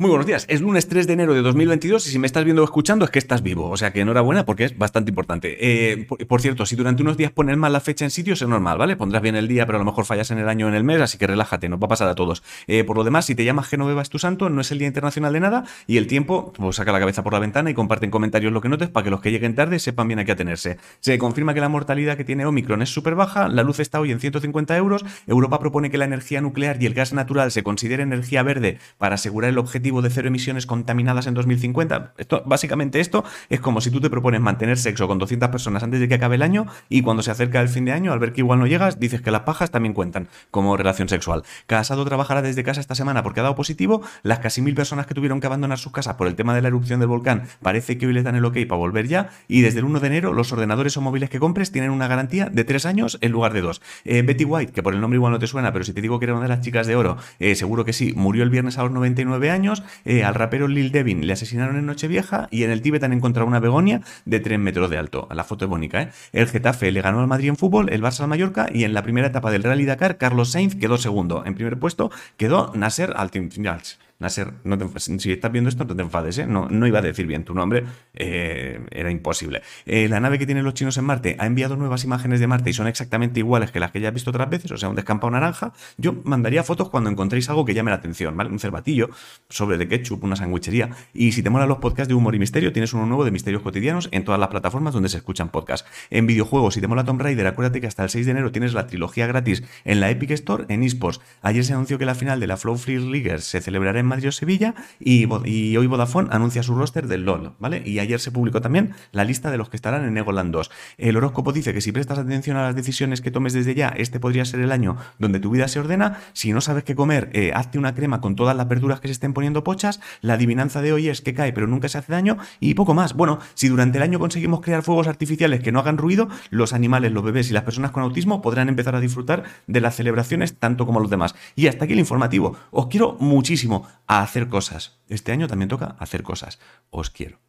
Muy buenos días. Es lunes 3 de enero de 2022 y si me estás viendo o escuchando es que estás vivo. O sea que enhorabuena porque es bastante importante. Eh, por, cierto, si durante unos días pones mal la fecha en sitios es normal, ¿vale? Pondrás bien el día, pero a lo mejor fallas en el año o en el mes, así que relájate, nos va a pasar a todos. Eh, por lo demás, si te llamas Genoveva es tu santo, no es el Día Internacional de nada y el tiempo, pues saca la cabeza por la ventana y comparte en comentarios lo que notes para que los que lleguen tarde sepan bien a qué atenerse. Se confirma que la mortalidad que tiene Omicron es súper baja, la luz está hoy en 150 euros, Europa propone que la energía nuclear y el gas natural se considere energía verde para asegurar el objetivo de cero emisiones contaminadas en 2050. Esto, básicamente esto es como si tú te propones mantener sexo con 200 personas antes de que acabe el año y cuando se acerca el fin de año, al ver que igual no llegas, dices que las pajas también cuentan como relación sexual. Casado trabajará desde casa esta semana porque ha dado positivo. Las casi mil personas que tuvieron que abandonar sus casas por el tema de la erupción del volcán parece que hoy les dan el ok para volver ya. Y desde el 1 de enero, los ordenadores o móviles que compres tienen una garantía de 3 años en lugar de 2. Eh, Betty White, que por el nombre igual no te suena, pero si te digo que era una de las chicas de oro, eh, seguro que sí, murió el viernes a los 99 años. Eh, al rapero Lil Devin le asesinaron en Nochevieja y en el Tíbet han encontrado una begonia de 3 metros de alto. La foto es bonita, ¿eh? El Getafe le ganó al Madrid en fútbol, el Barça al Mallorca y en la primera etapa del Rally Dakar, Carlos Sainz quedó segundo. En primer puesto quedó Nasser Al-Timtials. Nasser, no si estás viendo esto, no te enfades, ¿eh? no, no iba a decir bien tu nombre, era imposible. La nave que tienen los chinos en Marte ha enviado nuevas imágenes de Marte y son exactamente iguales que las que ya has visto otras veces, o sea, un descampado naranja. Yo mandaría fotos cuando encontréis algo que llame la atención, ¿vale? Un cervatillo, sobre de ketchup, una sandwichería. Y si te molan los podcasts de humor y misterio, tienes uno nuevo de misterios cotidianos en todas las plataformas donde se escuchan podcasts. En videojuegos, si te mola Tomb Raider, acuérdate que hasta el 6 de enero tienes la trilogía gratis en la Epic Store en eSports. Ayer se anunció que la final de la Flow Free Leaguers se celebrará en Madrid o Sevilla y, hoy Vodafone anuncia su roster del LOL, ¿vale? Y ayer se publicó también la lista de los que estarán en Egoland 2. El horóscopo dice que si prestas atención a las decisiones que tomes desde ya, este podría ser el año donde tu vida se ordena. Si no sabes qué comer, eh, hazte una crema con todas las verduras que se estén poniendo pochas. La adivinanza de hoy es que cae pero nunca se hace daño y poco más. Bueno, si durante el año conseguimos crear fuegos artificiales que no hagan ruido, los animales, los bebés y las personas con autismo podrán empezar a disfrutar de las celebraciones tanto como los demás. Y hasta aquí el informativo. Os quiero muchísimo a hacer cosas. Este año también toca hacer cosas. Os quiero.